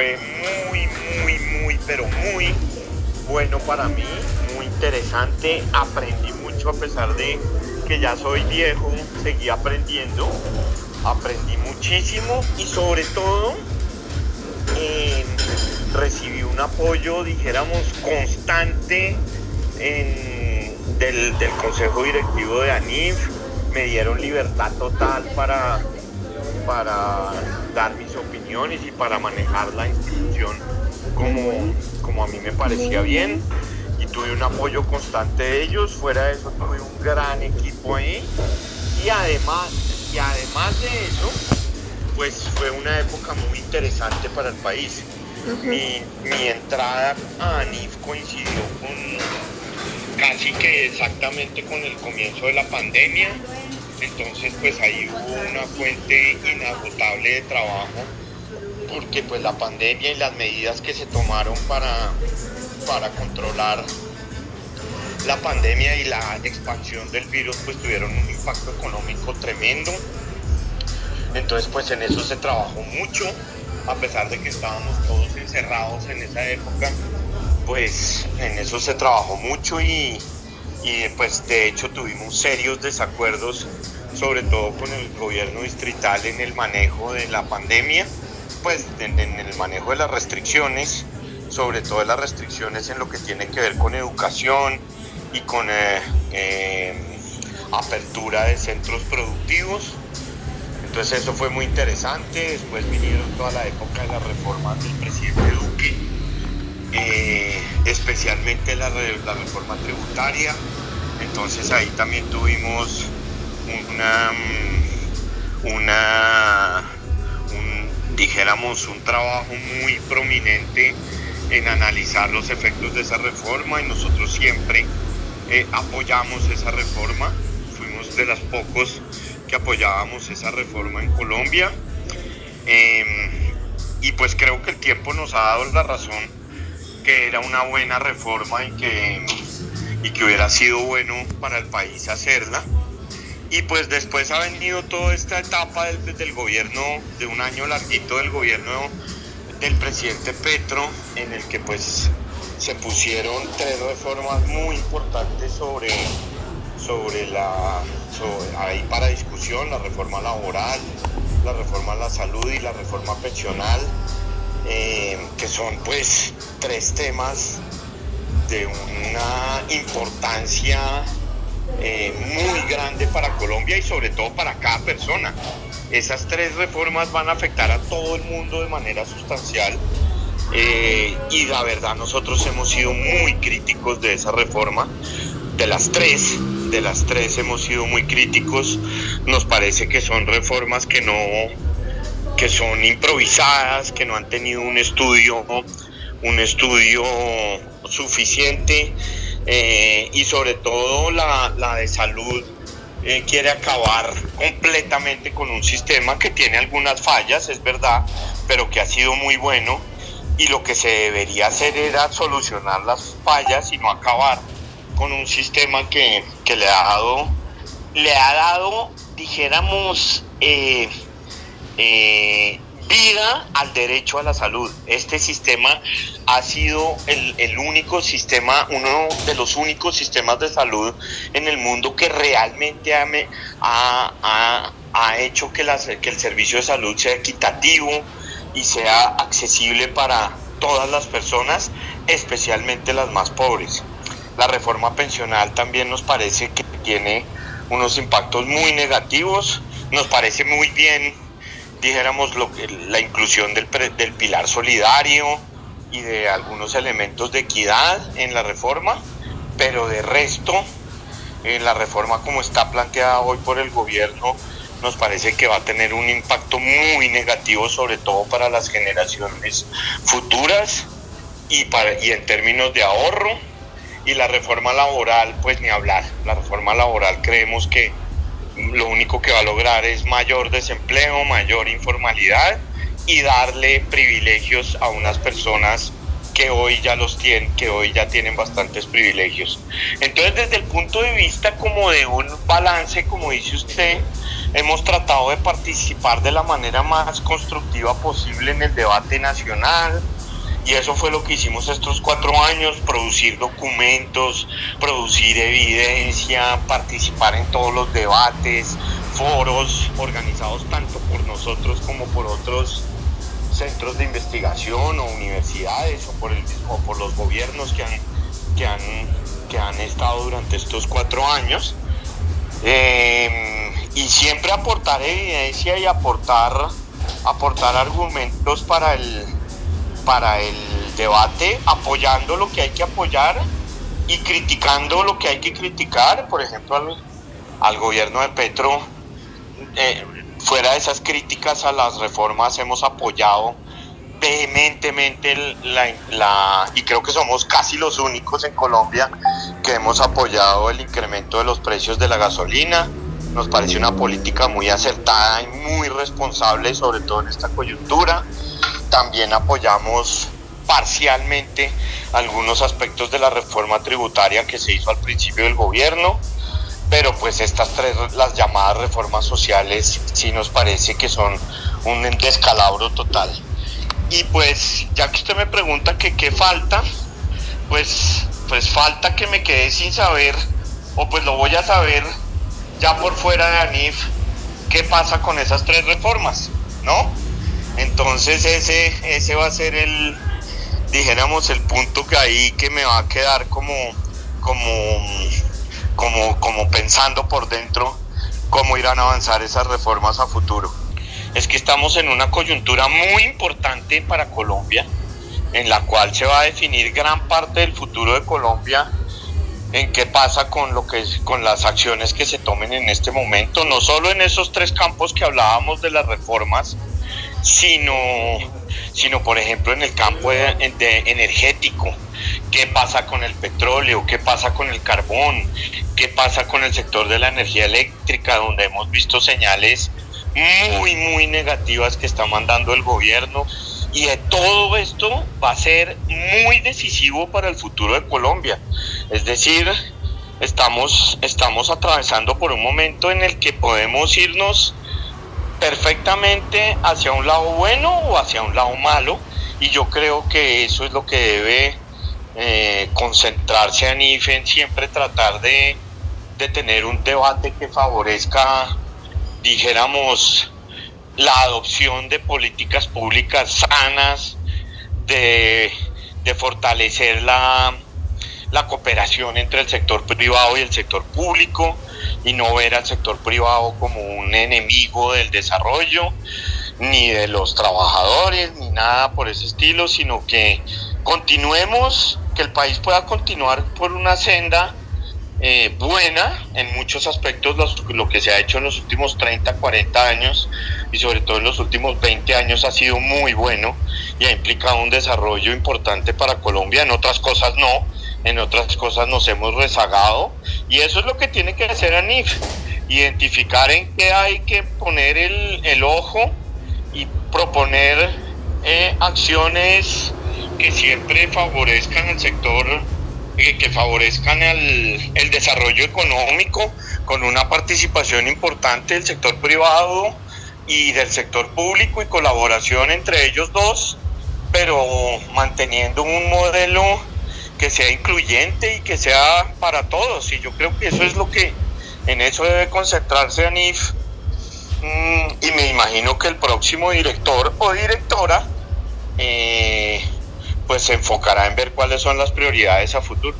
fue muy, muy, muy, pero muy bueno para mí, muy interesante. Aprendí mucho a pesar de que ya soy viejo, seguí aprendiendo. Aprendí muchísimo y sobre todo eh, recibí un apoyo, dijéramos, constante del, del Consejo Directivo de ANIF. Me dieron libertad total para para dar mis opiniones y para manejar la institución como, como a mí me parecía bien y tuve un apoyo constante de ellos. Fuera de eso tuve un gran equipo ahí y además, y además de eso, pues fue una época muy interesante para el país. mi, mi, entrada a ANIF coincidió con casi que exactamente con el comienzo de la pandemia entonces pues ahí hubo una fuente inagotable de trabajo porque pues la pandemia y las medidas que se tomaron para, para controlar la pandemia y la expansión del virus pues tuvieron un impacto económico tremendo. Entonces pues en eso se trabajó mucho, a pesar de que estábamos todos encerrados en esa época, pues en eso se trabajó mucho y, y pues de hecho tuvimos serios desacuerdos, sobre todo con el gobierno distrital en el manejo de la pandemia, pues en, el manejo de las restricciones, sobre todo las restricciones en lo que tiene que ver con educación y con eh, eh, apertura de centros productivos. Entonces eso fue muy interesante, después vinieron toda la época de las reformas del presidente Duque eh, especialmente la, la, reforma tributaria. Entonces ahí también tuvimos una, mm, una dijéramos, un trabajo muy prominente en analizar los efectos de esa reforma y nosotros siempre eh, apoyamos esa reforma. Fuimos de los pocos que apoyábamos esa reforma en Colombia. Em, y pues creo que el tiempo nos ha dado la razón que era una buena reforma y que, y que hubiera sido bueno para el país hacerla. Y pues después ha venido toda esta etapa del, del, gobierno, de un año larguito del gobierno del presidente Petro, en el que pues se pusieron tres reformas muy importantes sobre, sobre la, ahí para discusión, la reforma laboral, la reforma a la salud y la reforma pensional. Eh, que son pues tres temas de una importancia eh, muy grande para Colombia y sobre todo para cada persona. Esas tres reformas van a afectar a todo el mundo de manera sustancial eh, y la verdad nosotros hemos sido muy críticos de esa reforma, de las tres, de las tres hemos sido muy críticos, nos parece que son reformas que no que son improvisadas, que no han tenido un estudio, un estudio suficiente eh, y sobre todo la, de salud eh, quiere acabar completamente con un sistema que tiene algunas fallas, es verdad, pero que ha sido muy bueno y lo que se debería hacer era solucionar las fallas y no acabar con un sistema que, le ha dado, le ha dado, dijéramos, eh, eh, vida al derecho a la salud. Este sistema ha sido el, único sistema, uno de los únicos sistemas de salud en el mundo que realmente ha, ha, hecho que, que el servicio de salud sea equitativo y sea accesible para todas las personas, especialmente las más pobres. La reforma pensional también nos parece que tiene unos impactos muy negativos. Nos parece muy bien dijéramos, lo que, la inclusión del, del pilar solidario y de algunos elementos de equidad en la reforma, pero de resto, en la reforma como está planteada hoy por el gobierno, nos parece que va a tener un impacto muy negativo, sobre todo para las generaciones futuras y, para, y en términos de ahorro. Y la reforma laboral, pues ni hablar. La reforma laboral creemos que lo único que va a lograr es mayor desempleo, mayor informalidad y darle privilegios a unas personas que hoy ya los tienen, que hoy ya tienen bastantes privilegios. Entonces, desde el punto de vista como de un balance, como dice usted, hemos tratado de participar de la manera más constructiva posible en el debate nacional, y eso fue lo que hicimos estos cuatro años, producir documentos, producir evidencia, participar en todos los debates, foros organizados tanto por nosotros como por otros centros de investigación o universidades o por, el, por los gobiernos que han, que, han, que han estado durante estos cuatro años. Em, y siempre aportar evidencia y aportar, aportar argumentos para el, para el debate, apoyando lo que hay que apoyar y criticando lo que hay que criticar, por ejemplo, al, gobierno de Petro. Eh, fuera de esas críticas a las reformas, hemos apoyado vehementemente la, y creo que somos casi los únicos en Colombia que hemos apoyado el incremento de los precios de la gasolina. Nos parece una política muy acertada y muy responsable, sobre todo en esta coyuntura. También apoyamos parcialmente algunos aspectos de la reforma tributaria que se hizo al principio del gobierno, pero pues estas tres, las llamadas reformas sociales, sí nos parece que son un descalabro total. Y pues ya que usted me pregunta que qué falta, pues, pues falta que me quede sin saber, o pues lo voy a saber ya por fuera de ANIF, qué pasa con esas tres reformas, ¿no? Entonces ese, ese va a ser el, dijéramos, el punto que ahí que me va a quedar como, como, como, como pensando por dentro cómo irán a avanzar esas reformas a futuro. Es que estamos en una coyuntura muy importante para Colombia, en la cual se va a definir gran parte del futuro de Colombia en qué pasa con lo que con las acciones que se tomen en este momento, no solo en esos tres campos que hablábamos de las reformas, sino, sino por ejemplo en el campo de, energético. ¿Qué pasa con el petróleo? ¿Qué pasa con el carbón? ¿Qué pasa con el sector de la energía eléctrica, donde hemos visto señales muy, muy negativas que está mandando el gobierno? Y todo esto va a ser muy decisivo para el futuro de Colombia. Es decir, estamos, estamos atravesando por un momento en el que podemos irnos perfectamente hacia un lado bueno o hacia un lado malo y yo creo que eso es lo que debe eh, concentrarse a NIFE siempre tratar de, de tener un debate que favorezca, dijéramos, la adopción de políticas públicas sanas, de, de fortalecer la, la cooperación entre el sector privado y el sector público y no ver al sector privado como un enemigo del desarrollo, ni de los trabajadores, ni nada por ese estilo, sino que continuemos, que el país pueda continuar por una senda eh, buena en muchos aspectos, lo que se ha hecho en los últimos 30, 40 años y sobre todo en los últimos 20 años ha sido muy bueno y ha implicado un desarrollo importante para Colombia, en otras cosas no, en otras cosas nos hemos rezagado y eso es lo que tiene que hacer ANIF, identificar en qué hay que poner el, el ojo y proponer eh, acciones que siempre favorezcan al sector, eh, que favorezcan el, el desarrollo económico con una participación importante del sector privado y del sector público y colaboración entre ellos dos, pero manteniendo un modelo que sea incluyente y que sea para todos. Y yo creo que eso es lo que en eso debe concentrarse ANIF. Mm, y me imagino que el próximo director o directora eh, pues se enfocará en ver cuáles son las prioridades a futuro.